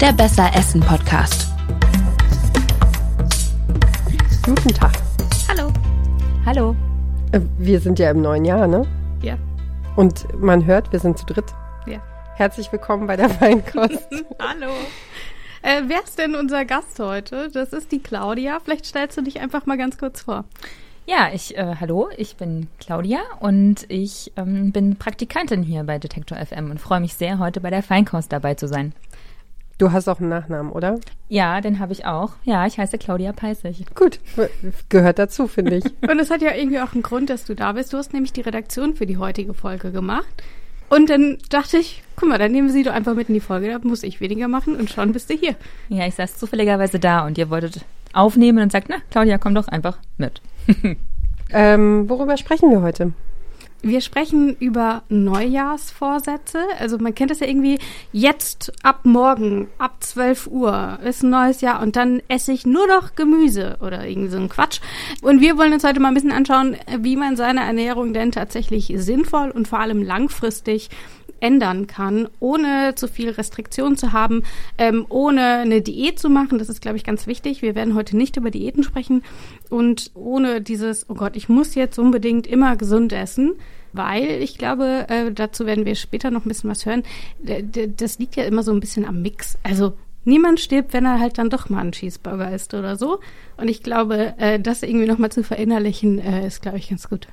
Der Besser Essen Podcast. Guten Tag. Hallo. Hallo. Äh, Wir sind ja im neuen Jahr, ne? Ja. Und man hört, wir sind zu dritt. Ja. Herzlich willkommen bei der Feinkost. Hallo. Äh, wer ist denn unser Gast heute? Das ist die Claudia. Vielleicht stellst du dich einfach mal ganz kurz vor. Ja, ich, äh, hallo, ich bin Claudia und ich ähm, bin Praktikantin hier bei Detektor FM und freue mich sehr, heute bei der Feinkost dabei zu sein. Du hast auch einen Nachnamen, oder? Ja, den habe ich auch. Ja, ich heiße Claudia Peissig. Gut, gehört dazu, finde ich. Und es hat ja irgendwie auch einen Grund, dass du da bist. Du hast nämlich die Redaktion für die heutige Folge gemacht. Und dann dachte ich, guck mal, dann nehmen wir sie doch einfach mit in die Folge. Da muss ich weniger machen und schon bist du hier. Ja, ich saß zufälligerweise da und ihr wolltet aufnehmen und sagt, na, Claudia, komm doch einfach mit. ähm, worüber sprechen wir heute? Wir sprechen über Neujahrsvorsätze. Also man kennt das ja irgendwie, jetzt ab morgen, ab 12 Uhr ist ein neues Jahr und dann esse ich nur noch Gemüse oder irgendwie so ein Quatsch. Und wir wollen uns heute mal ein bisschen anschauen, wie man seine Ernährung denn tatsächlich sinnvoll und vor allem langfristig ändern kann, ohne zu viel Restriktion zu haben, ähm, ohne eine Diät zu machen. Das ist, glaube ich, ganz wichtig. Wir werden heute nicht über Diäten sprechen und ohne dieses, oh Gott, ich muss jetzt unbedingt immer gesund essen, weil ich glaube, äh, dazu werden wir später noch ein bisschen was hören. Das liegt ja immer so ein bisschen am Mix. Also niemand stirbt, wenn er halt dann doch mal einen Cheeseburger isst oder so. Und ich glaube, äh, das irgendwie nochmal zu verinnerlichen, äh, ist, glaube ich, ganz gut.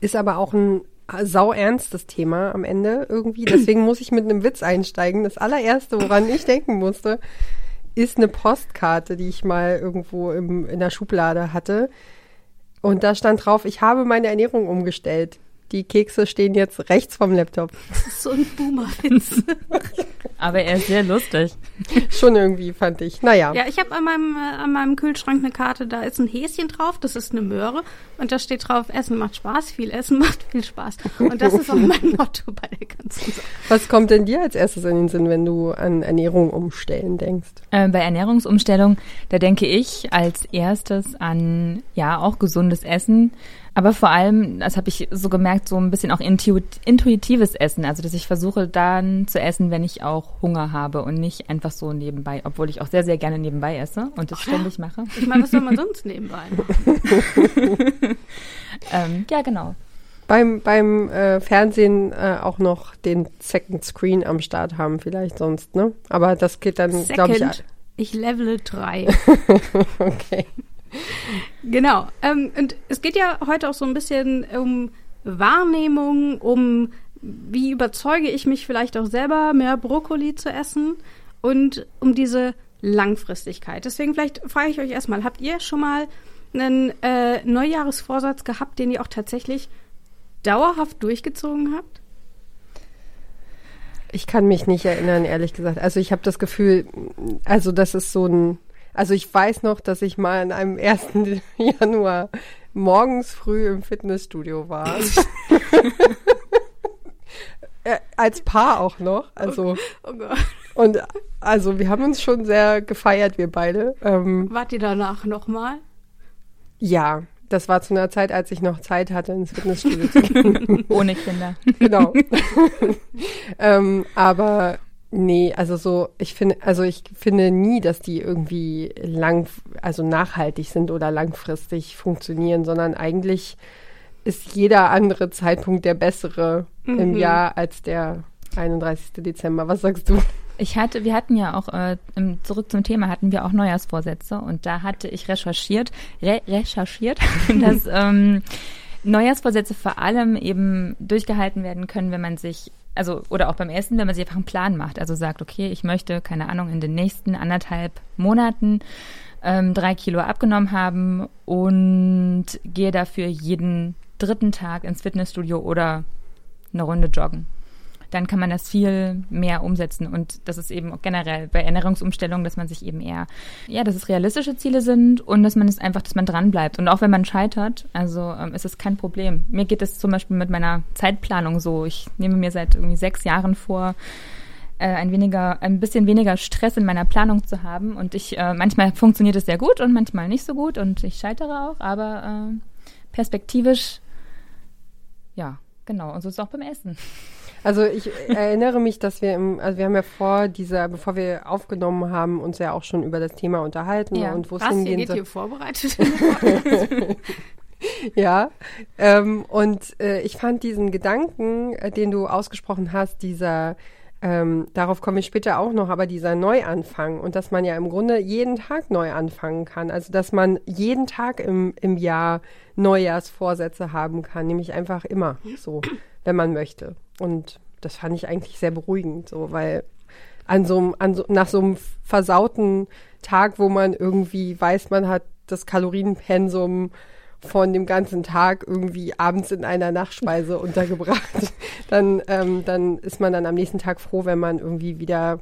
Ist aber auch ein sau ernstes Thema am Ende irgendwie. Deswegen muss ich mit einem Witz einsteigen. Das allererste, woran ich denken musste, ist eine Postkarte, die ich mal irgendwo im, in der Schublade hatte. Und da stand drauf, ich habe meine Ernährung umgestellt. Die Kekse stehen jetzt rechts vom Laptop. Das ist so ein Boomer-Witz. Aber er ist sehr lustig. Schon irgendwie, fand ich. Naja. Ja, ich habe an meinem, äh, an meinem Kühlschrank eine Karte, da ist ein Häschen drauf, das ist eine Möhre und da steht drauf, Essen macht Spaß, viel Essen macht viel Spaß. Und das ist auch mein Motto bei der ganzen Sache. Was kommt denn dir als erstes in den Sinn, wenn du an Ernährung umstellen denkst? Äh, bei Ernährungsumstellung, da denke ich als erstes an, ja, auch gesundes Essen. Aber vor allem, das habe ich so gemerkt, so ein bisschen auch intuitives Essen. Also, dass ich versuche dann zu essen, wenn ich auch Hunger habe und nicht einfach so nebenbei, obwohl ich auch sehr, sehr gerne nebenbei esse und das ständig mache. Ich meine, was soll man sonst nebenbei machen? ähm, ja, genau. Beim, beim äh, Fernsehen äh, auch noch den Second Screen am Start haben, vielleicht sonst, ne? Aber das geht dann, glaube ich. Ich levele drei. okay. Genau. Ähm, und es geht ja heute auch so ein bisschen um Wahrnehmung, um wie überzeuge ich mich vielleicht auch selber, mehr Brokkoli zu essen und um diese Langfristigkeit. Deswegen vielleicht frage ich euch erstmal, habt ihr schon mal einen äh, Neujahresvorsatz gehabt, den ihr auch tatsächlich dauerhaft durchgezogen habt? Ich kann mich nicht erinnern, ehrlich gesagt. Also ich habe das Gefühl, also das ist so ein also ich weiß noch, dass ich mal an einem 1. Januar morgens früh im Fitnessstudio war. äh, als Paar auch noch. Also. Oh, oh Gott. Und also wir haben uns schon sehr gefeiert, wir beide. Ähm, Wart ihr danach nochmal? Ja, das war zu einer Zeit, als ich noch Zeit hatte, ins Fitnessstudio zu gehen. Ohne Kinder. Genau. ähm, aber Nee, also so, ich finde, also ich finde nie, dass die irgendwie lang, also nachhaltig sind oder langfristig funktionieren, sondern eigentlich ist jeder andere Zeitpunkt der bessere mhm. im Jahr als der 31. Dezember. Was sagst du? Ich hatte, wir hatten ja auch, äh, zurück zum Thema, hatten wir auch Neujahrsvorsätze und da hatte ich recherchiert, re recherchiert, dass ähm, Neujahrsvorsätze vor allem eben durchgehalten werden können, wenn man sich also oder auch beim Essen, wenn man sich einfach einen Plan macht, also sagt, okay, ich möchte, keine Ahnung, in den nächsten anderthalb Monaten ähm, drei Kilo abgenommen haben und gehe dafür jeden dritten Tag ins Fitnessstudio oder eine Runde joggen dann kann man das viel mehr umsetzen. Und das ist eben generell bei Ernährungsumstellungen, dass man sich eben eher, ja, dass es realistische Ziele sind und dass man es einfach, dass man dran bleibt. Und auch wenn man scheitert, also ähm, ist es kein Problem. Mir geht es zum Beispiel mit meiner Zeitplanung so. Ich nehme mir seit irgendwie sechs Jahren vor, äh, ein weniger, ein bisschen weniger Stress in meiner Planung zu haben. Und ich, äh, manchmal funktioniert es sehr gut und manchmal nicht so gut und ich scheitere auch, aber äh, perspektivisch, ja, genau. Und so ist es auch beim Essen. Also ich erinnere mich, dass wir im, also wir haben ja vor dieser, bevor wir aufgenommen haben, uns ja auch schon über das Thema unterhalten Ja. und wo es hingehen geht soll. hier vorbereitet? Ja, ähm, und äh, ich fand diesen Gedanken, äh, den du ausgesprochen hast, dieser, ähm, darauf komme ich später auch noch, aber dieser Neuanfang und dass man ja im Grunde jeden Tag neu anfangen kann. Also dass man jeden Tag im, im Jahr Neujahrsvorsätze haben kann, nämlich einfach immer so, wenn man möchte. Und das fand ich eigentlich sehr beruhigend, so, weil an so, einem- an so, nach so einem versauten Tag, wo man irgendwie weiß, man hat das Kalorienpensum von dem ganzen Tag irgendwie abends in einer Nachspeise untergebracht, dann, ähm, dann ist man dann am nächsten Tag froh, wenn man irgendwie wieder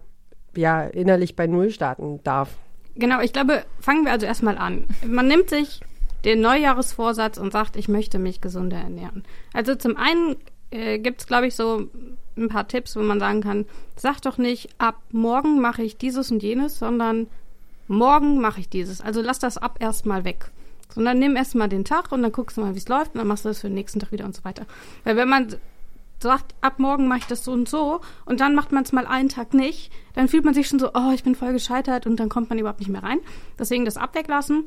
ja, innerlich bei Null starten darf. Genau, ich glaube, fangen wir also erstmal an. Man nimmt sich den Neujahresvorsatz und sagt, ich möchte mich gesunder ernähren. Also zum einen äh, gibt es, glaube ich, so ein paar Tipps, wo man sagen kann, sag doch nicht, ab morgen mache ich dieses und jenes, sondern morgen mache ich dieses. Also lass das ab erstmal weg. Sondern nimm erstmal den Tag und dann guckst du mal, wie es läuft und dann machst du das für den nächsten Tag wieder und so weiter. Weil wenn man sagt, ab morgen mache ich das so und so und dann macht man es mal einen Tag nicht, dann fühlt man sich schon so, oh, ich bin voll gescheitert und dann kommt man überhaupt nicht mehr rein. Deswegen das abweglassen.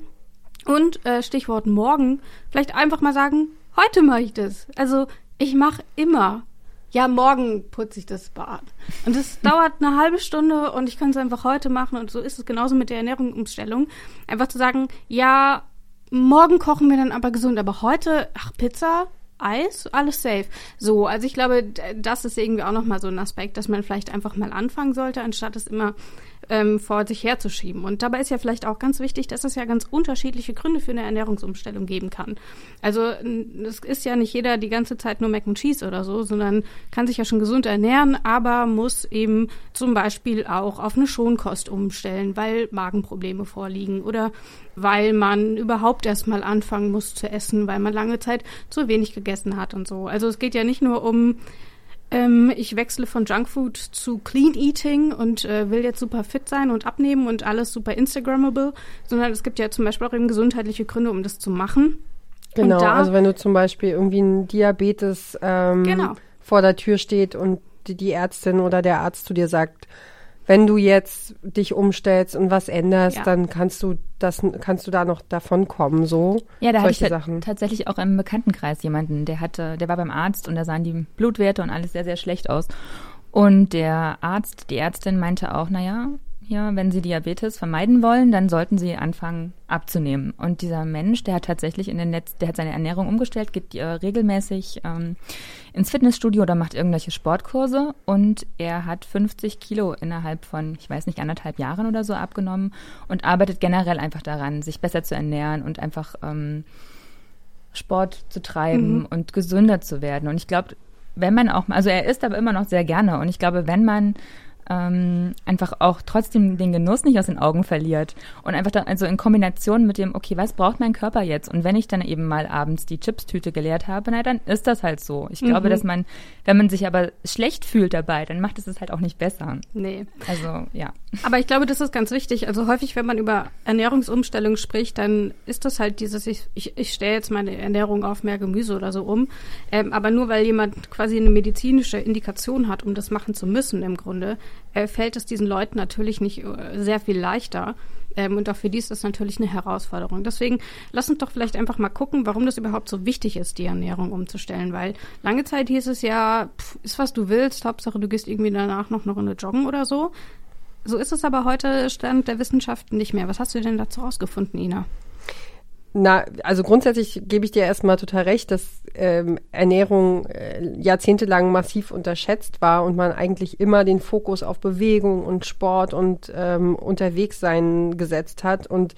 Und äh, Stichwort morgen, vielleicht einfach mal sagen, heute mache ich das. Also ich mache immer. Ja, morgen putze ich das Bad. Und das dauert eine halbe Stunde und ich kann es einfach heute machen. Und so ist es genauso mit der Ernährungsumstellung. Einfach zu sagen, ja, morgen kochen wir dann aber gesund, aber heute, ach, Pizza, Eis, alles safe. So, also ich glaube, das ist irgendwie auch nochmal so ein Aspekt, dass man vielleicht einfach mal anfangen sollte, anstatt es immer ähm, vor sich herzuschieben. Und dabei ist ja vielleicht auch ganz wichtig, dass es ja ganz unterschiedliche Gründe für eine Ernährungsumstellung geben kann. Also es ist ja nicht jeder die ganze Zeit nur Mac and Cheese oder so, sondern kann sich ja schon gesund ernähren, aber muss eben zum Beispiel auch auf eine Schonkost umstellen, weil Magenprobleme vorliegen oder weil man überhaupt erstmal anfangen muss zu essen, weil man lange Zeit zu wenig gegessen hat und so. Also es geht ja nicht nur um ähm, ich wechsle von Junkfood zu Clean Eating und äh, will jetzt super fit sein und abnehmen und alles super Instagrammable, sondern es gibt ja zum Beispiel auch eben gesundheitliche Gründe, um das zu machen. Genau, da- also wenn du zum Beispiel irgendwie ein Diabetes ähm, Genau. vor der Tür steht und die, die Ärztin oder der Arzt zu dir sagt, wenn du jetzt dich umstellst und was änderst, Ja. dann kannst du das, kannst du da noch davon kommen, so Ja, da hatte ich solche Sachen. tatsächlich auch im Bekanntenkreis jemanden, der hatte, der war beim Arzt und da sahen die Blutwerte und alles sehr, sehr schlecht aus. Und der Arzt, die Ärztin meinte auch, naja, ja, wenn Sie Diabetes vermeiden wollen, dann sollten Sie anfangen abzunehmen. Und dieser Mensch, der hat tatsächlich in den Netz, der hat seine Ernährung umgestellt, geht äh, regelmäßig ähm, ins Fitnessstudio oder macht irgendwelche Sportkurse und er hat 50 Kilo innerhalb von, ich weiß nicht, anderthalb Jahren oder so abgenommen und arbeitet generell einfach daran, sich besser zu ernähren und einfach ähm, Sport zu treiben und gesünder zu werden. Und ich glaube, wenn man auch, also er isst aber immer noch sehr gerne. Und ich glaube, wenn man ähm, einfach auch trotzdem den Genuss nicht aus den Augen verliert und einfach dann, also in Kombination mit dem, okay, was braucht mein Körper jetzt? Und wenn ich dann eben mal abends die Chipstüte geleert habe, na dann ist das halt so. Ich glaube, dass man, wenn man sich aber schlecht fühlt dabei, dann macht es es halt auch nicht besser. Nee. Also ja. Aber ich glaube, das ist ganz wichtig. Also häufig, wenn man über Ernährungsumstellung spricht, dann ist das halt dieses, ich, ich, ich stelle jetzt meine Ernährung auf mehr Gemüse oder so um. Ähm, aber nur weil jemand quasi eine medizinische Indikation hat, um das machen zu müssen im Grunde, äh, fällt es diesen Leuten natürlich nicht äh, sehr viel leichter. Ähm, und auch für die ist das natürlich eine Herausforderung. Deswegen lass uns doch vielleicht einfach mal gucken, warum das überhaupt so wichtig ist, die Ernährung umzustellen. Weil lange Zeit hieß es ja, pff, ist was du willst, Hauptsache du gehst irgendwie danach noch eine Runde joggen oder so. So ist es aber heute Stand der Wissenschaft nicht mehr. Was hast du denn dazu rausgefunden, Ina? Na, also grundsätzlich gebe ich dir erstmal total recht, dass ähm, Ernährung äh, jahrzehntelang massiv unterschätzt war und man eigentlich immer den Fokus auf Bewegung und Sport und ähm, Unterwegssein gesetzt hat und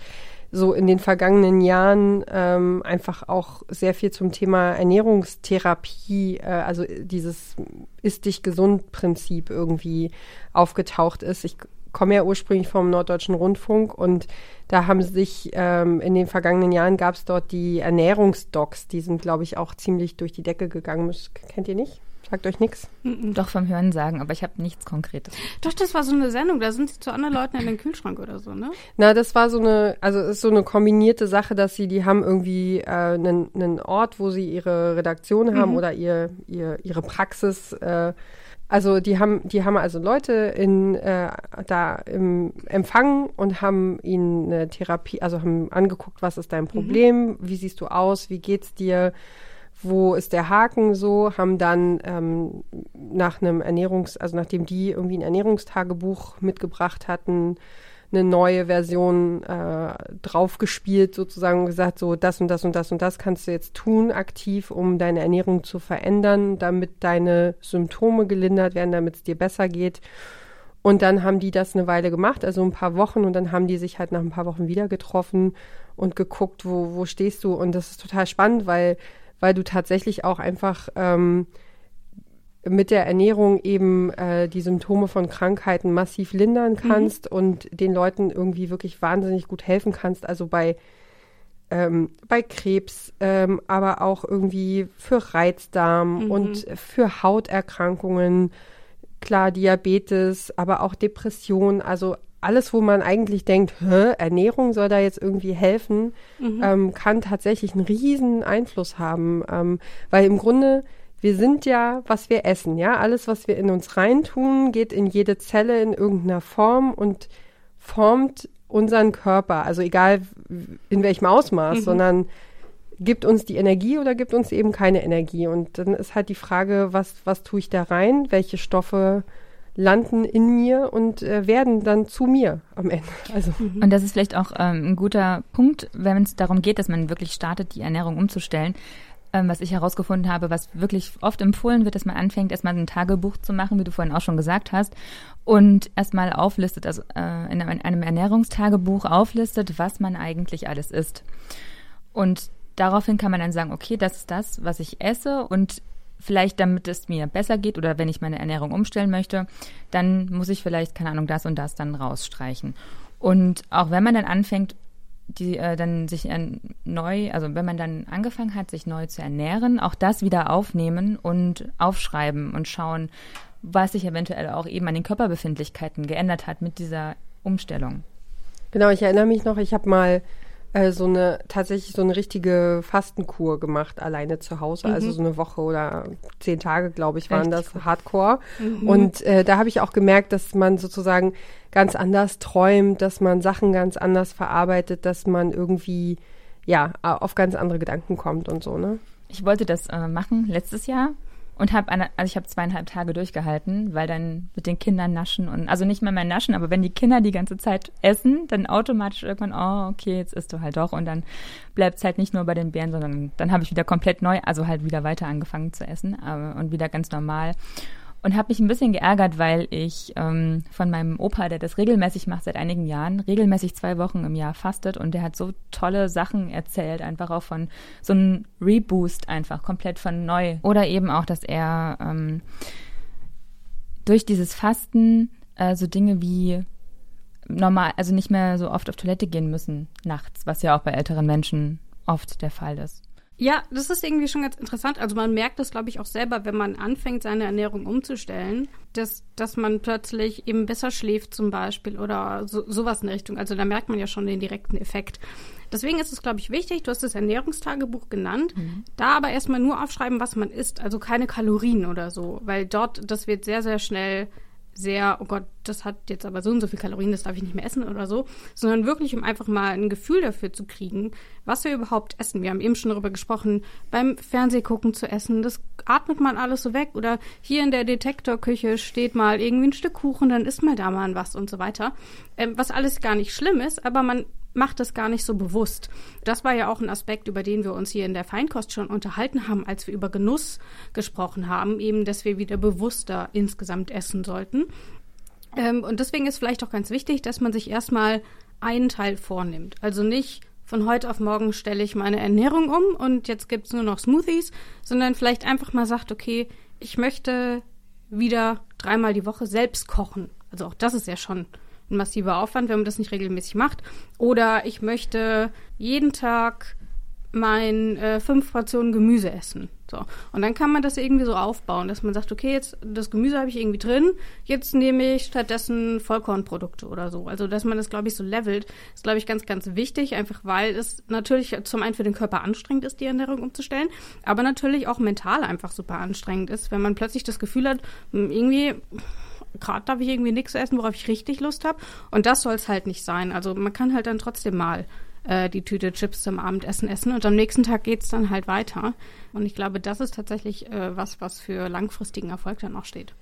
so in den vergangenen Jahren ähm, einfach auch sehr viel zum Thema Ernährungstherapie, äh, also dieses Ist dich gesund Prinzip irgendwie aufgetaucht ist. Ich komme ja ursprünglich vom Norddeutschen Rundfunk und da haben sich ähm, in den vergangenen Jahren gab es dort die Ernährungsdocs, die sind, glaube ich, auch ziemlich durch die Decke gegangen. Das kennt ihr nicht? Sagt euch nichts? Doch vom Hören sagen, aber ich habe nichts Konkretes. Doch, das war so eine Sendung, da sind sie zu anderen Leuten in den Kühlschrank oder so, ne? Na, das war so eine, also es ist so eine kombinierte Sache, dass sie, die haben irgendwie äh, einen, einen Ort, wo sie ihre Redaktion haben oder ihr, ihr, ihre Praxis äh, Also die haben, die haben also Leute in äh, da im Empfang und haben ihnen eine Therapie, also haben angeguckt, was ist dein Problem, mhm. wie siehst du aus, wie geht's dir, wo ist der Haken so, haben dann ähm, nach einem Ernährungs-, also nachdem die irgendwie ein Ernährungstagebuch mitgebracht hatten, eine neue Version äh, draufgespielt sozusagen und gesagt, so das und das und das und das kannst du jetzt tun aktiv, um deine Ernährung zu verändern, damit deine Symptome gelindert werden, damit es dir besser geht. Und dann haben die das eine Weile gemacht, also ein paar Wochen und dann haben die sich halt nach ein paar Wochen wieder getroffen und geguckt, wo, wo stehst du. Und das ist total spannend, weil weil du tatsächlich auch einfach ähm, mit der Ernährung eben äh, die Symptome von Krankheiten massiv lindern mhm. kannst mhm. und den Leuten irgendwie wirklich wahnsinnig gut helfen kannst. Also bei, ähm, bei Krebs, ähm, aber auch irgendwie für Reizdarm mhm. und für Hauterkrankungen, klar Diabetes, aber auch Depression. Also alles, wo man eigentlich denkt, Hä, Ernährung soll da jetzt irgendwie helfen, mhm. ähm, kann tatsächlich einen riesen Einfluss haben. Ähm, weil im Grunde, wir sind ja, was wir essen, ja. Alles, was wir in uns reintun, geht in jede Zelle in irgendeiner Form und formt unseren Körper. Also egal in welchem Ausmaß, mhm. sondern gibt uns die Energie oder gibt uns eben keine Energie. Und dann ist halt die Frage, was, was tue ich da rein? Welche Stoffe landen in mir und äh, werden dann zu mir am Ende. Also. Und das ist vielleicht auch ähm, ein guter Punkt, wenn es darum geht, dass man wirklich startet, die Ernährung umzustellen. Ähm, was ich herausgefunden habe, was wirklich oft empfohlen wird, dass man anfängt, erstmal ein Tagebuch zu machen, wie du vorhin auch schon gesagt hast, und erstmal auflistet, also äh, in einem Ernährungstagebuch auflistet, was man eigentlich alles isst. Und daraufhin kann man dann sagen, okay, das ist das, was ich esse und vielleicht damit es mir besser geht oder wenn ich meine Ernährung umstellen möchte, dann muss ich vielleicht, keine Ahnung, das und das dann rausstreichen. Und auch wenn man dann anfängt, die äh, dann sich neu, also wenn man dann angefangen hat, sich neu zu ernähren, auch das wieder aufnehmen und aufschreiben und schauen, was sich eventuell auch eben an den Körperbefindlichkeiten geändert hat mit dieser Umstellung. Genau, ich erinnere mich noch, ich habe mal äh, so eine tatsächlich so eine richtige Fastenkur gemacht, alleine zu Hause. Also mhm. Also so eine Woche oder zehn Tage, glaube ich, waren Echt? das Hardcore. Mhm. Und äh, da habe ich auch gemerkt, dass man sozusagen ganz anders träumt, dass man Sachen ganz anders verarbeitet, dass man irgendwie ja auf ganz andere Gedanken kommt und so, ne? Ich wollte das äh, machen letztes Jahr und habe also ich habe zweieinhalb Tage durchgehalten, weil dann mit den Kindern naschen und also nicht mehr mehr naschen, aber wenn die Kinder die ganze Zeit essen, dann automatisch irgendwann, oh okay, jetzt isst du halt doch. Und dann bleibt es halt nicht nur bei den Bären, sondern dann habe ich wieder komplett neu, also halt wieder weiter angefangen zu essen aber, und wieder ganz normal und habe mich ein bisschen geärgert, weil ich ähm, von meinem Opa, der das regelmäßig macht seit einigen Jahren, regelmäßig zwei Wochen im Jahr fastet und der hat so tolle Sachen erzählt, einfach auch von so einem Reboost einfach komplett von neu oder eben auch, dass er ähm, durch dieses Fasten äh, so Dinge wie normal, also nicht mehr so oft auf Toilette gehen müssen nachts, was ja auch bei älteren Menschen oft der Fall ist. Ja, das ist irgendwie schon ganz interessant. Also man merkt das, glaube ich, auch selber, wenn man anfängt, seine Ernährung umzustellen, dass, dass man plötzlich eben besser schläft zum Beispiel oder so, sowas in der Richtung. Also da merkt man ja schon den direkten Effekt. Deswegen ist es, glaube ich, wichtig, du hast das Ernährungstagebuch genannt, mhm. da aber erstmal nur aufschreiben, was man isst, also keine Kalorien oder so, weil dort, das wird sehr, sehr schnell sehr, oh Gott, das hat jetzt aber so und so viel Kalorien, das darf ich nicht mehr essen oder so, sondern wirklich, um einfach mal ein Gefühl dafür zu kriegen, was wir überhaupt essen. Wir haben eben schon darüber gesprochen, beim Fernsehgucken zu essen, das atmet man alles so weg oder hier in der Detektorküche steht mal irgendwie ein Stück Kuchen, dann isst man da mal was und so weiter. Ähm, was alles gar nicht schlimm ist, aber man macht es gar nicht so bewusst. Das war ja auch ein Aspekt, über den wir uns hier in der Feinkost schon unterhalten haben, als wir über Genuss gesprochen haben, eben, dass wir wieder bewusster insgesamt essen sollten. Ähm, und deswegen ist vielleicht auch ganz wichtig, dass man sich erstmal einen Teil vornimmt. Also nicht von heute auf morgen stelle ich meine Ernährung um und jetzt gibt es nur noch Smoothies, sondern vielleicht einfach mal sagt, okay, ich möchte wieder dreimal die Woche selbst kochen. Also auch das ist ja schon ein massiver Aufwand, wenn man das nicht regelmäßig macht. Oder ich möchte jeden Tag mein äh, fünf Rationen Gemüse essen. So. Und dann kann man das irgendwie so aufbauen, dass man sagt, okay, jetzt das Gemüse habe ich irgendwie drin, jetzt nehme ich stattdessen Vollkornprodukte oder so. Also, dass man das, glaube ich, so levelt, ist, glaube ich, ganz, ganz wichtig, einfach weil es natürlich zum einen für den Körper anstrengend ist, die Ernährung umzustellen, aber natürlich auch mental einfach super anstrengend ist, wenn man plötzlich das Gefühl hat, hm, irgendwie gerade darf ich irgendwie nichts essen, worauf ich richtig Lust habe. Und das soll es halt nicht sein. Also man kann halt dann trotzdem mal äh, die Tüte Chips zum Abendessen essen und am nächsten Tag geht's dann halt weiter. Und ich glaube, das ist tatsächlich äh, was, was für langfristigen Erfolg dann auch steht.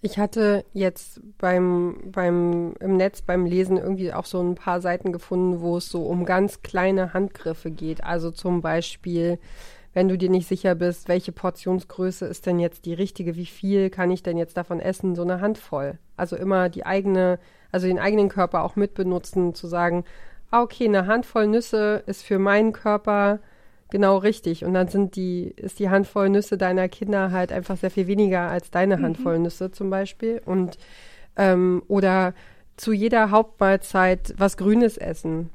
Ich hatte jetzt beim, beim, im Netz beim Lesen irgendwie auch so ein paar Seiten gefunden, wo es so um ganz kleine Handgriffe geht. Also zum Beispiel, wenn du dir nicht sicher bist, welche Portionsgröße ist denn jetzt die richtige, wie viel kann ich denn jetzt davon essen, so eine Handvoll. Also immer die eigene, also den eigenen Körper auch mitbenutzen, zu sagen, ah, okay, eine Handvoll Nüsse ist für meinen Körper genau richtig. Und dann sind die, ist die Handvoll Nüsse deiner Kinder halt einfach sehr viel weniger als deine mhm. Handvoll Nüsse zum Beispiel. Und ähm, oder zu jeder Hauptmahlzeit was Grünes essen.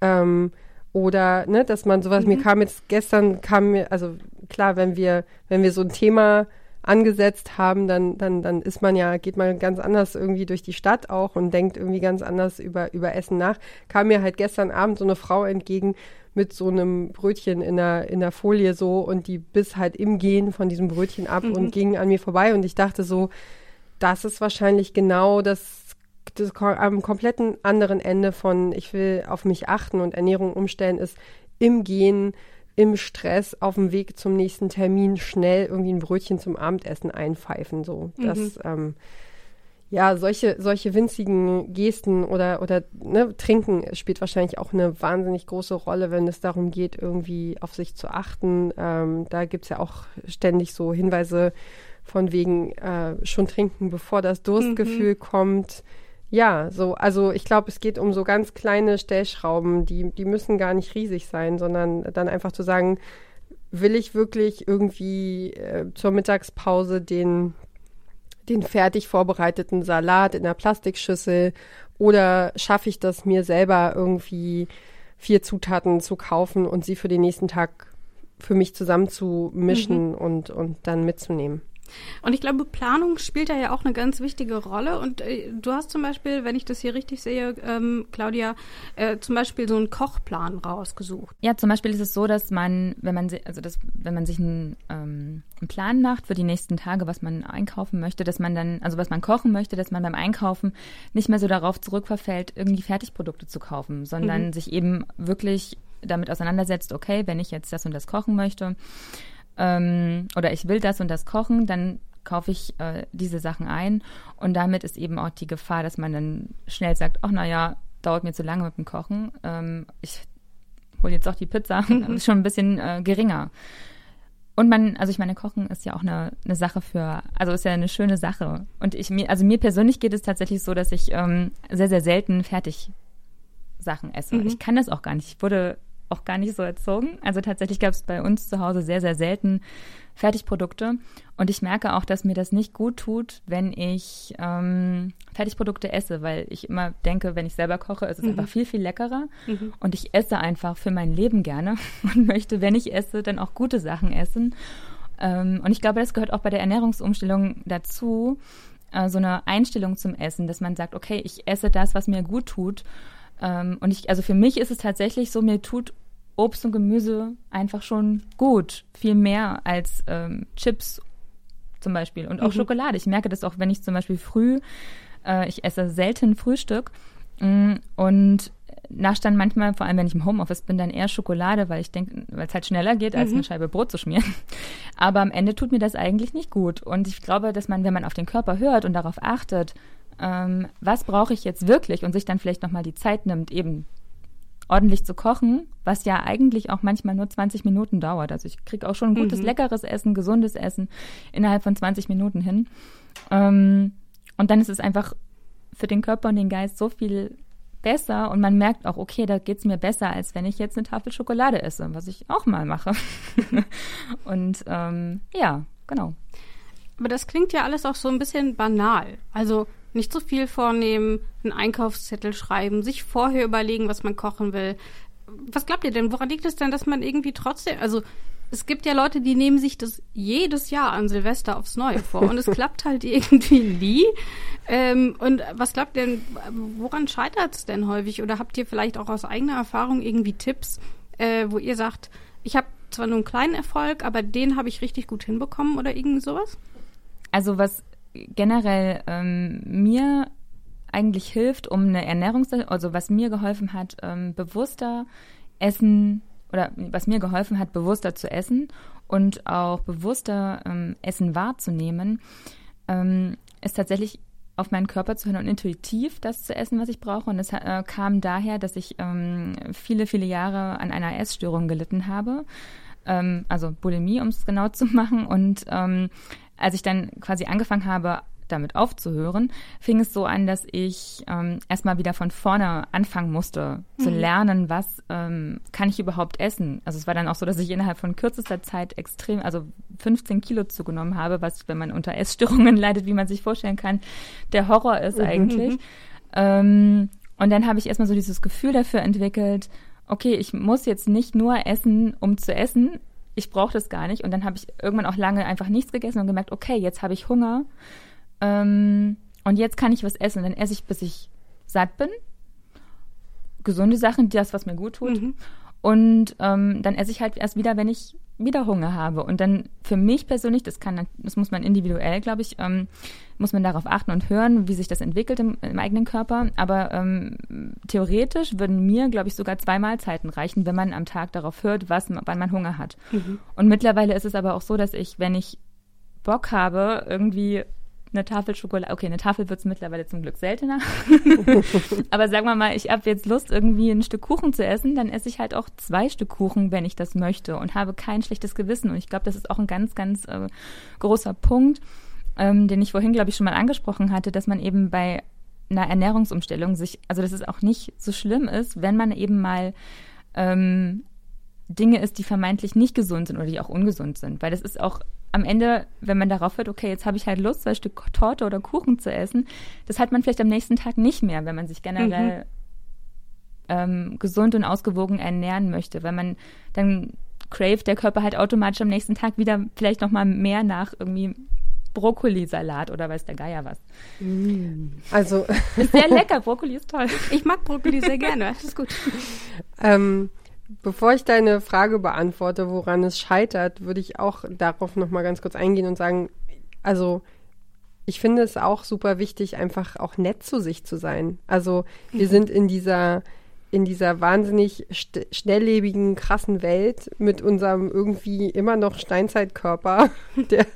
Ähm, oder, ne, dass man sowas, mhm. mir kam jetzt gestern, kam mir, also klar, wenn wir, wenn wir so ein Thema angesetzt haben, dann, dann, dann ist man ja, geht man ganz anders irgendwie durch die Stadt auch und denkt irgendwie ganz anders über, über Essen nach. Kam mir halt gestern Abend so eine Frau entgegen mit so einem Brötchen in der, in der Folie so und die biss halt im Gehen von diesem Brötchen ab mhm. und ging an mir vorbei und ich dachte so, das ist wahrscheinlich genau das, das am kompletten anderen Ende von ich will auf mich achten und Ernährung umstellen ist im Gehen im Stress auf dem Weg zum nächsten Termin schnell irgendwie ein Brötchen zum Abendessen einpfeifen. So, das, mhm. ähm, ja, solche, solche winzigen Gesten oder, oder ne, Trinken spielt wahrscheinlich auch eine wahnsinnig große Rolle, wenn es darum geht, irgendwie auf sich zu achten. Ähm, da gibt's ja auch ständig so Hinweise von wegen äh, schon trinken, bevor das Durstgefühl mhm. kommt. Ja, so, also ich glaube, es geht um so ganz kleine Stellschrauben, die, die müssen gar nicht riesig sein, sondern dann einfach zu sagen, will ich wirklich irgendwie äh, zur Mittagspause den, den fertig vorbereiteten Salat in der Plastikschüssel oder schaffe ich das mir selber irgendwie vier Zutaten zu kaufen und sie für den nächsten Tag für mich zusammenzumischen mhm. und, und dann mitzunehmen? Und ich glaube, Planung spielt da ja auch eine ganz wichtige Rolle. Und äh, du hast zum Beispiel, wenn ich das hier richtig sehe, ähm, Claudia, äh, zum Beispiel so einen Kochplan rausgesucht. Ja, zum Beispiel ist es so, dass man, wenn man, also das, wenn man sich einen, ähm, einen Plan macht für die nächsten Tage, was man einkaufen möchte, dass man dann, also was man kochen möchte, dass man beim Einkaufen nicht mehr so darauf zurückverfällt, irgendwie Fertigprodukte zu kaufen, sondern mhm. sich eben wirklich damit auseinandersetzt, okay, wenn ich jetzt das und das kochen möchte, ähm, oder ich will das und das kochen, dann kaufe ich äh, diese Sachen ein. Und damit ist eben auch die Gefahr, dass man dann schnell sagt, ach naja, dauert mir zu lange mit dem Kochen. Ähm, ich hole jetzt auch die Pizza. ist schon ein bisschen äh, geringer. Und man, also ich meine, Kochen ist ja auch eine, eine Sache für, also ist ja eine schöne Sache. Und ich mir, also mir persönlich geht es tatsächlich so, dass ich ähm, sehr, sehr selten fertig Sachen esse. Mhm. Ich kann das auch gar nicht. Ich wurde auch gar nicht so erzogen. Also tatsächlich gab es bei uns zu Hause sehr, sehr selten Fertigprodukte. Und ich merke auch, dass mir das nicht gut tut, wenn ich ähm, Fertigprodukte esse, weil ich immer denke, wenn ich selber koche, ist es mhm. einfach viel, viel leckerer. Mhm. Und ich esse einfach für mein Leben gerne und möchte, wenn ich esse, dann auch gute Sachen essen. Ähm, und ich glaube, das gehört auch bei der Ernährungsumstellung dazu, äh, so eine Einstellung zum Essen, dass man sagt, okay, ich esse das, was mir gut tut ähm, und ich, also für mich ist es tatsächlich so, mir tut Obst und Gemüse einfach schon gut. Viel mehr als ähm, Chips zum Beispiel und auch mhm. Schokolade. Ich merke das auch, wenn ich zum Beispiel früh, äh, ich esse selten Frühstück mh, mm, und Nachstand manchmal, vor allem wenn ich im Homeoffice bin, dann eher Schokolade, weil ich denke, weil es halt schneller geht, als mhm. eine Scheibe Brot zu schmieren. Aber am Ende tut mir das eigentlich nicht gut. Und ich glaube, dass man, wenn man auf den Körper hört und darauf achtet, ähm, was brauche ich jetzt wirklich und sich dann vielleicht nochmal die Zeit nimmt, eben ordentlich zu kochen, was ja eigentlich auch manchmal nur 20 Minuten dauert. Also ich kriege auch schon gutes, mhm. leckeres Essen, gesundes Essen innerhalb von 20 Minuten hin. Ähm, und dann ist es einfach für den Körper und den Geist so viel besser und man merkt auch, okay, da geht es mir besser, als wenn ich jetzt eine Tafel Schokolade esse, was ich auch mal mache. und ähm, ja, genau. Aber das klingt ja alles auch so ein bisschen banal. Also nicht zu viel vornehmen, einen Einkaufszettel schreiben, sich vorher überlegen, was man kochen will. was glaubt ihr denn? Woran liegt es denn, dass man irgendwie trotzdem, also es gibt ja Leute, die nehmen sich das jedes Jahr an Silvester aufs Neue vor und es klappt halt irgendwie nie. Ähm, und was glaubt ihr denn, woran scheitert es denn häufig? Oder habt ihr vielleicht auch aus eigener Erfahrung irgendwie Tipps, äh, wo ihr sagt, ich habe zwar nur einen kleinen Erfolg, aber den habe ich richtig gut hinbekommen oder irgendwie sowas? Also was generell ähm, mir eigentlich hilft, um eine Ernährungs-, also was mir geholfen hat, ähm, bewusster essen oder was mir geholfen hat, bewusster zu essen und auch bewusster ähm, Essen wahrzunehmen, ähm, ist tatsächlich auf meinen Körper zu hören und intuitiv das zu essen, was ich brauche. Und es äh, kam daher, dass ich ähm, viele, viele Jahre an einer Essstörung gelitten habe. Ähm, also Bulimie, um es genau zu machen. Und ähm, als ich dann quasi angefangen habe, damit aufzuhören, fing es so an, dass ich ähm, erstmal wieder von vorne anfangen musste, zu mhm. lernen, was ähm, kann ich überhaupt essen. Also es war dann auch so, dass ich innerhalb von kürzester Zeit extrem, also 15 Kilo zugenommen habe, was, wenn man unter Essstörungen leidet, wie man sich vorstellen kann, der Horror ist mhm. eigentlich. Mhm. Ähm, und dann habe ich erstmal so dieses Gefühl dafür entwickelt, okay, ich muss jetzt nicht nur essen, um zu essen. Ich brauche das gar nicht. Und dann habe ich irgendwann auch lange einfach nichts gegessen und gemerkt, okay, jetzt habe ich Hunger. Ähm, und jetzt kann ich was essen. Und dann esse ich, bis ich satt bin. Gesunde Sachen, das, was mir gut tut. Mhm. Und ähm, dann esse ich halt erst wieder, wenn ich wieder Hunger habe. Und dann für mich persönlich, das kann, das muss man individuell, glaube ich, ähm, muss man darauf achten und hören, wie sich das entwickelt im, im eigenen Körper. Aber ähm, theoretisch würden mir, glaube ich, sogar zwei Mahlzeiten reichen, wenn man am Tag darauf hört, was, wann man Hunger hat. Mhm. Und mittlerweile ist es aber auch so, dass ich, wenn ich Bock habe, irgendwie eine Tafel Schokolade, okay, eine Tafel wird es mittlerweile zum Glück seltener. Aber sagen wir mal, ich habe jetzt Lust, irgendwie ein Stück Kuchen zu essen, dann esse ich halt auch zwei Stück Kuchen, wenn ich das möchte und habe kein schlechtes Gewissen. Und ich glaube, das ist auch ein ganz, ganz äh, großer Punkt, ähm, den ich vorhin, glaube ich, schon mal angesprochen hatte, dass man eben bei einer Ernährungsumstellung sich, also dass es auch nicht so schlimm ist, wenn man eben mal ähm, Dinge isst, die vermeintlich nicht gesund sind oder die auch ungesund sind. Weil das ist auch am Ende, wenn man darauf hört, okay, jetzt habe ich halt Lust, zwei Stück Torte oder Kuchen zu essen, das hat man vielleicht am nächsten Tag nicht mehr, wenn man sich generell mhm. ähm, gesund und ausgewogen ernähren möchte, weil man dann craved der Körper halt automatisch am nächsten Tag wieder vielleicht noch mal mehr nach irgendwie Brokkolisalat oder weiß der Geier was. Mm. Also ist sehr lecker, Brokkoli ist toll. Ich mag Brokkoli sehr gerne, das ist gut. ähm, Bevor ich deine Frage beantworte, woran es scheitert, würde ich auch darauf noch mal ganz kurz eingehen und sagen, also ich finde es auch super wichtig, einfach auch nett zu sich zu sein. Also wir mhm. sind in dieser in dieser wahnsinnig schnelllebigen, krassen Welt mit unserem irgendwie immer noch Steinzeitkörper der,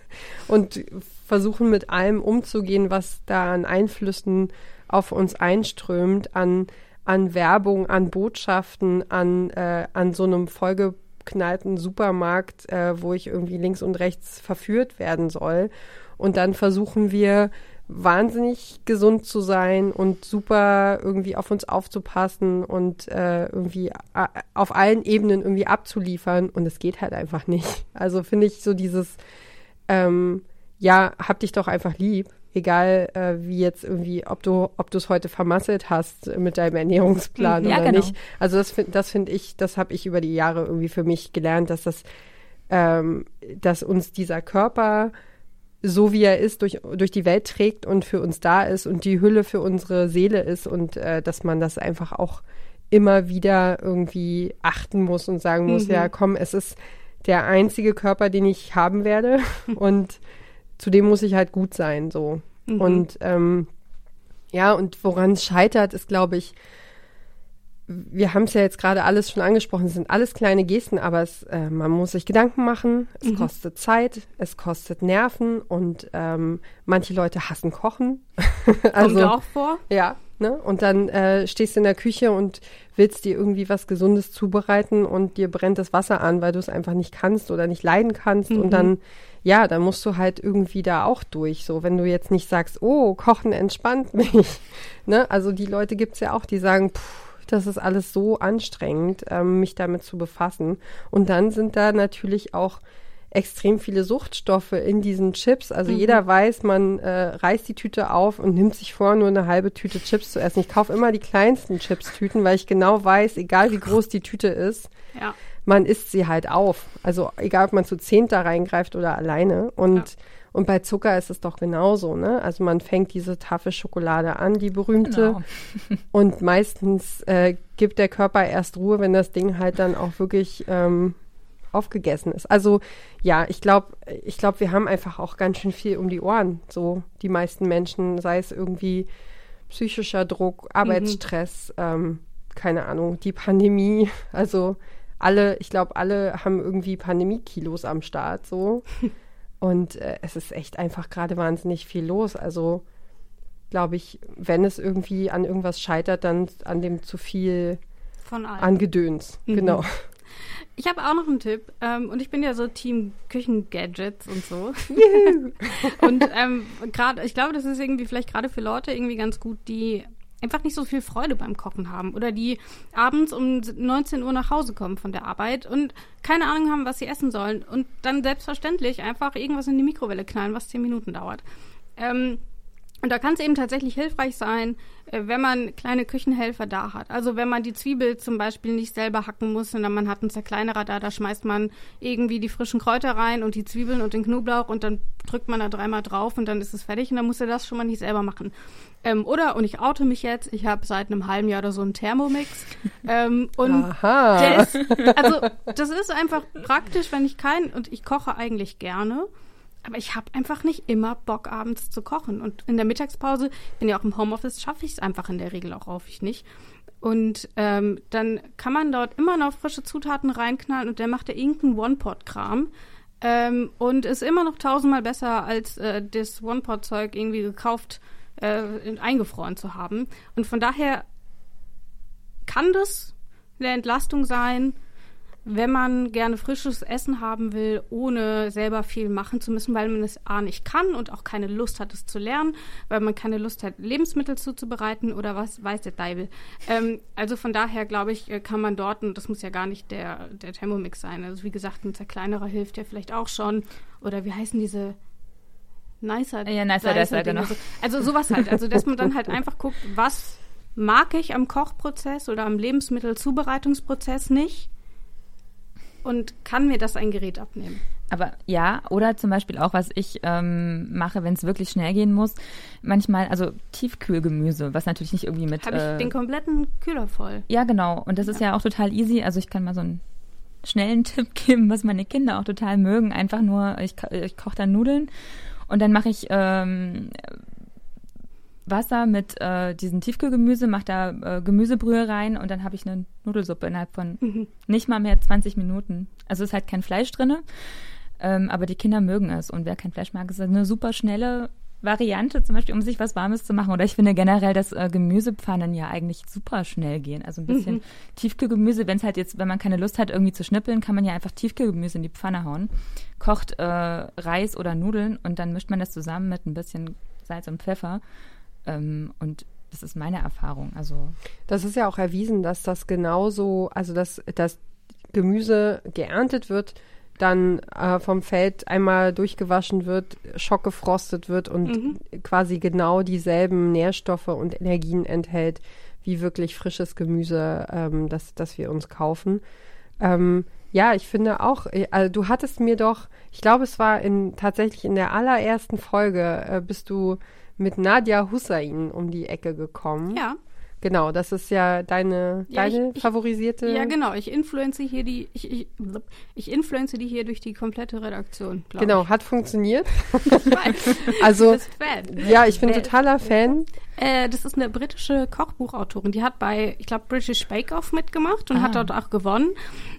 und versuchen mit allem umzugehen, was da an Einflüssen auf uns einströmt, an an Werbung, an Botschaften, an, äh, an so einem vollgeknallten Supermarkt, äh, wo ich irgendwie links und rechts verführt werden soll. Und dann versuchen wir wahnsinnig gesund zu sein und super irgendwie auf uns aufzupassen und äh, irgendwie auf allen Ebenen irgendwie abzuliefern. Und es geht halt einfach nicht. Also finde ich so dieses, ähm, ja, hab dich doch einfach lieb egal äh, wie jetzt irgendwie, ob du, ob du es heute vermasselt hast mit deinem Ernährungsplan ja, oder genau. nicht. Also das finde das finde ich, das habe ich über die Jahre irgendwie für mich gelernt, dass das, ähm, dass uns dieser Körper so wie er ist, durch, durch die Welt trägt und für uns da ist und die Hülle für unsere Seele ist und äh, dass man das einfach auch immer wieder irgendwie achten muss und sagen muss, mhm. ja, komm, es ist der einzige Körper, den ich haben werde und zu dem muss ich halt gut sein, so. Mhm. Und ähm, ja, und woran es scheitert, ist, glaube ich, wir haben es ja jetzt gerade alles schon angesprochen, es sind alles kleine Gesten, aber es, äh, man muss sich Gedanken machen, es mhm. kostet Zeit, es kostet Nerven und ähm, manche Leute hassen Kochen. also, Kommt auch vor? Ja, ne? Und dann äh, stehst du in der Küche und willst dir irgendwie was Gesundes zubereiten und dir brennt das Wasser an, weil du es einfach nicht kannst oder nicht leiden kannst mhm. und dann ja, dann musst du halt irgendwie da auch durch. So, wenn du jetzt nicht sagst, oh, Kochen entspannt mich. ne? Also die Leute gibt's ja auch, die sagen, pff, das ist alles so anstrengend, ähm, mich damit zu befassen. Und dann sind da natürlich auch extrem viele Suchtstoffe in diesen Chips. Also Mhm. jeder weiß, man äh, reißt die Tüte auf und nimmt sich vor, nur eine halbe Tüte Chips zu essen. Ich kaufe immer die kleinsten Chips-Tüten, weil ich genau weiß, egal wie groß die Tüte ist, Ja. man isst sie halt auf. Also egal, ob man zu zehnt da reingreift oder alleine. Und, Ja. und bei Zucker ist es doch genauso, ne? Also man fängt diese Tafel Schokolade an, die berühmte. Genau. Und meistens äh, gibt der Körper erst Ruhe, wenn das Ding halt dann auch wirklich ähm, aufgegessen ist. Also ja, ich glaube, ich glaube, wir haben einfach auch ganz schön viel um die Ohren. So die meisten Menschen, sei es irgendwie psychischer Druck, Arbeitsstress, ähm, keine Ahnung, die Pandemie. Also alle, ich glaube, alle haben irgendwie Pandemie-Kilos am Start so. Und äh, es ist echt einfach gerade wahnsinnig viel los. Also glaube ich, wenn es irgendwie an irgendwas scheitert, dann an dem zu viel Von allen. an Gedöns. Mhm. Genau. Ich habe auch noch einen Tipp. Ähm, und ich bin ja so Team Küchengadgets und so. und ähm, gerade, ich glaube, das ist irgendwie vielleicht gerade für Leute irgendwie ganz gut, die einfach nicht so viel Freude beim Kochen haben oder die abends um 19 Uhr nach Hause kommen von der Arbeit und keine Ahnung haben, was sie essen sollen und dann selbstverständlich einfach irgendwas in die Mikrowelle knallen, was 10 Minuten dauert. Ähm, und da kann es eben tatsächlich hilfreich sein, äh, wenn man kleine Küchenhelfer da hat. Also wenn man die Zwiebel zum Beispiel nicht selber hacken muss, sondern man hat einen Zerkleinerer da, da schmeißt man irgendwie die frischen Kräuter rein und die Zwiebeln und den Knoblauch und dann drückt man da dreimal drauf und dann ist es fertig und dann muss er das schon mal nicht selber machen. Ähm, oder, und ich oute mich jetzt, ich habe seit einem halben Jahr oder so einen Thermomix. ähm, und Aha. ist, also das ist einfach praktisch, wenn ich kein und ich koche eigentlich gerne, aber ich habe einfach nicht immer Bock abends zu kochen und in der Mittagspause bin ja auch im Homeoffice schaffe ich es einfach in der Regel auch häufig nicht. Und ähm, dann kann man dort immer noch frische Zutaten reinknallen und der macht ja irgendeinen One-Pot-Kram. Ähm, und ist immer noch tausendmal besser, als äh, das One-Pot-Zeug irgendwie gekauft, äh, in- eingefroren zu haben. Und von daher kann das eine Entlastung sein, wenn man gerne frisches Essen haben will, ohne selber viel machen zu müssen, weil man es A nicht kann und auch keine Lust hat, es zu lernen, weil man keine Lust hat, Lebensmittel zuzubereiten oder was weiß der Deibel. Ähm, also von daher, glaube ich, äh, kann man dort, und das muss ja gar nicht der, der Thermomix sein, also wie gesagt, ein zerkleinerer hilft ja vielleicht auch schon. Oder wie heißen diese Nicer? Ja, Nicer Dinger genau. so. Also sowas halt. Also dass man dann halt einfach guckt, was mag ich am Kochprozess oder am Lebensmittelzubereitungsprozess nicht und kann mir das ein Gerät abnehmen. Aber ja, oder zum Beispiel auch, was ich ähm, mache, wenn es wirklich schnell gehen muss, manchmal, also Tiefkühlgemüse, was natürlich nicht irgendwie mit. Habe ich äh, den kompletten Kühler voll. ja, genau. Und das ist ja auch total easy. Also ich kann mal so einen schnellen Tipp geben, was meine Kinder auch total mögen. Einfach nur, ich, ich koche dann Nudeln und dann mache ich ähm, Wasser mit äh, diesem Tiefkühlgemüse, mache da äh, Gemüsebrühe rein und dann habe ich eine Nudelsuppe innerhalb von nicht mal mehr 20 Minuten. Also ist halt kein Fleisch drinne, ähm, aber die Kinder mögen es. Und wer kein Fleisch mag, ist eine super schnelle Variante, zum Beispiel, um sich was Warmes zu machen. Oder ich finde generell, dass äh, Gemüsepfannen ja eigentlich super schnell gehen. Also ein bisschen Tiefkühlgemüse, wenn es halt jetzt, wenn man keine Lust hat, irgendwie zu schnippeln, kann man ja einfach Tiefkühlgemüse in die Pfanne hauen, kocht äh, Reis oder Nudeln und dann mischt man das zusammen mit ein bisschen Salz und Pfeffer. Ähm, und das ist meine Erfahrung. Also Das ist ja auch erwiesen, dass das genauso, also dass das Gemüse geerntet wird, dann äh, vom Feld einmal durchgewaschen wird, schockgefrostet wird und quasi genau dieselben Nährstoffe und Energien enthält, wie wirklich frisches Gemüse, ähm, das, das wir uns kaufen. Ähm, ja, ich finde auch, äh, also du hattest mir doch, ich glaube, es war in, tatsächlich in der allerersten Folge, äh, bist du mit Nadia Hussein um die Ecke gekommen. Ja. Genau, das ist ja deine, Ja, ich- deine ich- favorisierte. Ja, genau. Ich influenze hier die, ich, ich, ich influenze die hier durch die komplette Redaktion, Genau, hat funktioniert. ich. Ich weiß. Also, Du bist Fan. ja, ich bin totaler Fan. Äh, das ist eine britische Kochbuchautorin. Die hat bei, ich glaube, British Bake Off mitgemacht und Ah. hat dort auch gewonnen.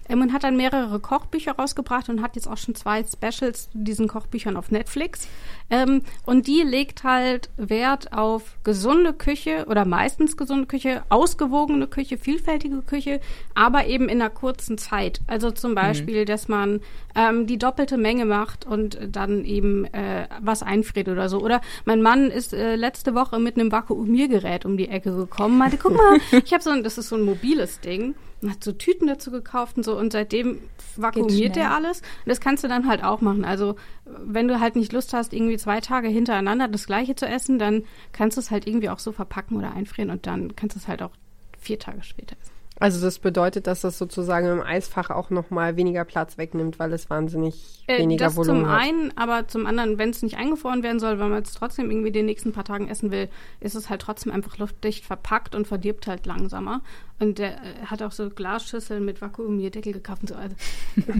Ähm, und hat dann mehrere Kochbücher rausgebracht und hat jetzt auch schon zwei Specials zu diesen Kochbüchern auf Netflix. Ähm, und die legt halt Wert auf gesunde Küche oder meistens gesunde Küche, ausgewogene Küche, vielfältige Küche, aber eben in einer kurzen Zeit. Also zum Beispiel, dass man ähm, die doppelte Menge macht und dann eben äh, was einfriert oder so. Oder mein Mann ist äh, letzte Woche mit einem Vakuumiergerät um die Ecke gekommen, meinte, guck mal, ich habe so ein, das ist so ein mobiles Ding, und hat so Tüten dazu gekauft und so und seitdem vakuumiert der alles. Und das kannst du dann halt auch machen. Also wenn du halt nicht Lust hast, irgendwie zwei Tage hintereinander das gleiche zu essen, dann kannst du es halt irgendwie auch so verpacken oder einfrieren und dann kannst du es halt auch vier Tage später essen. Also das bedeutet, dass das sozusagen im Eisfach auch nochmal weniger Platz wegnimmt, weil es wahnsinnig äh, weniger das Volumen zum hat. einen, aber zum anderen, wenn es nicht eingefroren werden soll, weil man es trotzdem irgendwie den nächsten paar Tagen essen will, ist es halt trotzdem einfach luftdicht verpackt und verdirbt halt langsamer. Und der äh, hat auch so Glasschüsseln mit Vakuumierdeckel gekauft und so. Also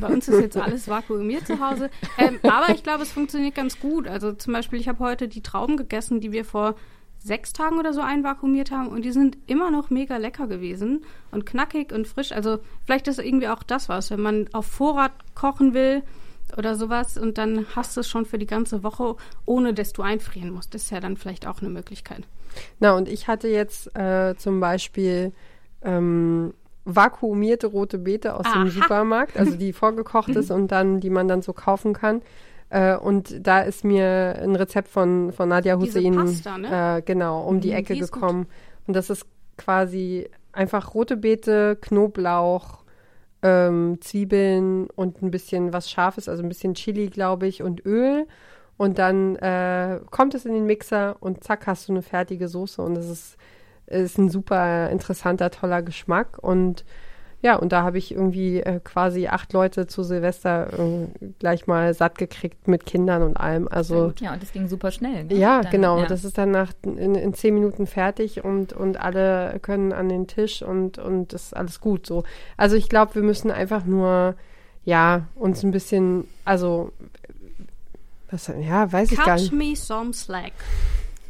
bei uns ist jetzt alles vakuumiert zu Hause. Ähm, aber ich glaube, es funktioniert ganz gut. Also zum Beispiel, ich habe heute die Trauben gegessen, die wir vor sechs Tagen oder so einvakuumiert haben und die sind immer noch mega lecker gewesen und knackig und frisch. Also vielleicht ist irgendwie auch das was, wenn man auf Vorrat kochen will oder sowas und dann hast du es schon für die ganze Woche, ohne dass du einfrieren musst. Das ist ja dann vielleicht auch eine Möglichkeit. Na, und ich hatte jetzt äh, zum Beispiel ähm, vakuumierte rote Beete aus Aha. dem Supermarkt, also die vorgekocht ist und dann, die man dann so kaufen kann. Äh, und da ist mir ein Rezept von, von Nadia Diese Hussein Pasta, ne? äh, genau um die Mhm, Ecke die ist gut. gekommen. Und das ist quasi einfach rote Beete, Knoblauch, ähm, Zwiebeln und ein bisschen was Scharfes, also ein bisschen Chili, glaube ich, und Öl. Und dann äh, kommt es in den Mixer und zack, hast du eine fertige Soße. Und das ist, ist ein super interessanter, toller Geschmack. Und ja, und da habe ich irgendwie äh, quasi acht Leute zu Silvester äh, gleich mal satt gekriegt mit Kindern und allem. Also Ja, und das ging super schnell. Ne? ja, Dann, genau. ja. Das ist dann nach in, in zehn Minuten fertig und, und alle können an den Tisch und, und das ist alles gut so. Also ich glaube, wir müssen einfach nur, ja, uns ein bisschen, also was, ja, weiß ich gar Cut nicht. me some slack,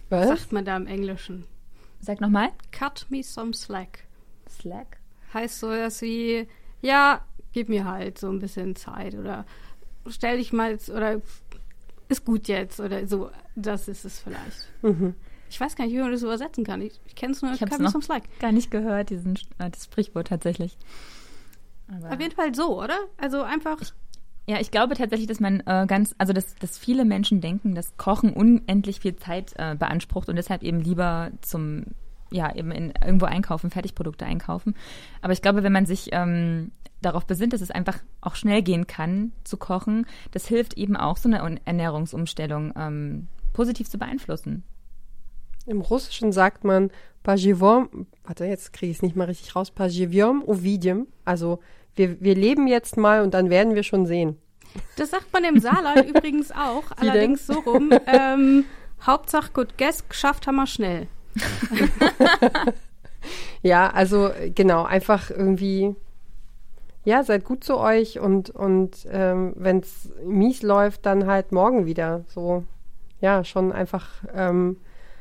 Was? sagt man da im Englischen. Sag nochmal. Cut me some slack. Slack. Heißt so das wie, ja, gib mir halt so ein bisschen Zeit oder stell dich mal jetzt oder ist gut jetzt oder so. Das ist es vielleicht. Mhm. Ich weiß gar nicht, wie man das übersetzen kann. Ich, ich kenne es nur Ich noch. some slack. Gar nicht gehört, diesen, äh, das Sprichwort tatsächlich. Aber Auf jeden Fall so, oder? Also einfach. Ja, ich glaube tatsächlich, dass man äh, ganz, also dass, dass viele Menschen denken, dass Kochen unendlich viel Zeit äh, beansprucht und deshalb eben lieber zum, ja, eben in, irgendwo einkaufen, Fertigprodukte einkaufen. Aber ich glaube, wenn man sich ähm, darauf besinnt, dass es einfach auch schnell gehen kann zu kochen, das hilft eben auch so eine Un- Ernährungsumstellung ähm, positiv zu beeinflussen. Im Russischen sagt man Pajivom, warte, jetzt kriege ich es nicht mal richtig raus, Pajivom Ovidium. Also wir, wir leben jetzt mal und dann werden wir schon sehen. Das sagt man im Saarland übrigens auch, Wie allerdings so rum. Ähm, Hauptsache gut guess, geschafft haben wir schnell. Ja, also genau, einfach irgendwie, ja, seid gut zu euch und, und ähm, wenn es mies läuft, dann halt morgen wieder. So, ja, schon einfach ähm,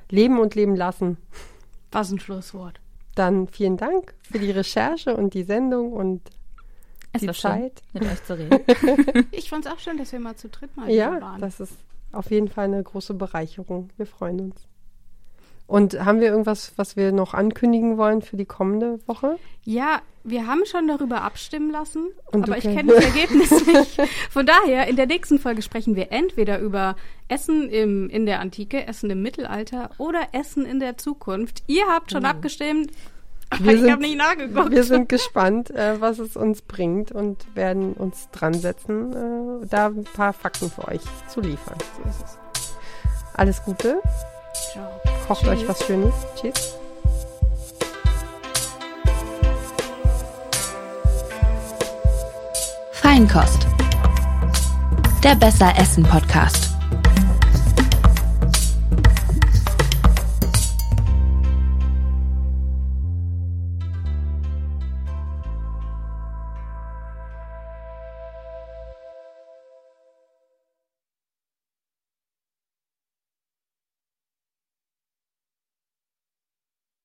leben und leben lassen. Was ein Schlusswort. Dann vielen Dank für die Recherche und die Sendung und Es Die war schön, Zeit. mit euch zu reden. Ich fand es auch schön, dass wir mal zu dritt mal hier ja, waren. das ist auf jeden Fall eine große Bereicherung. Wir freuen uns. Und haben wir irgendwas, was wir noch ankündigen wollen für die kommende Woche? Ja, wir haben schon darüber abstimmen lassen, Und aber ich kenne das Ergebnis nicht. Von daher, in der nächsten Folge sprechen wir entweder über Essen im, in der Antike, Essen im Mittelalter oder Essen in der Zukunft. Ihr habt schon abgestimmt, aber Wir ich habe nicht nachgeguckt. Wir sind gespannt, äh, was es uns bringt und werden uns dran setzen, äh, da ein paar Fakten für euch zu liefern. So ist es. Alles Gute, Ciao. Kocht Tschüss. euch was Schönes. Tschüss. Feinkost. Der Besser Essen Podcast.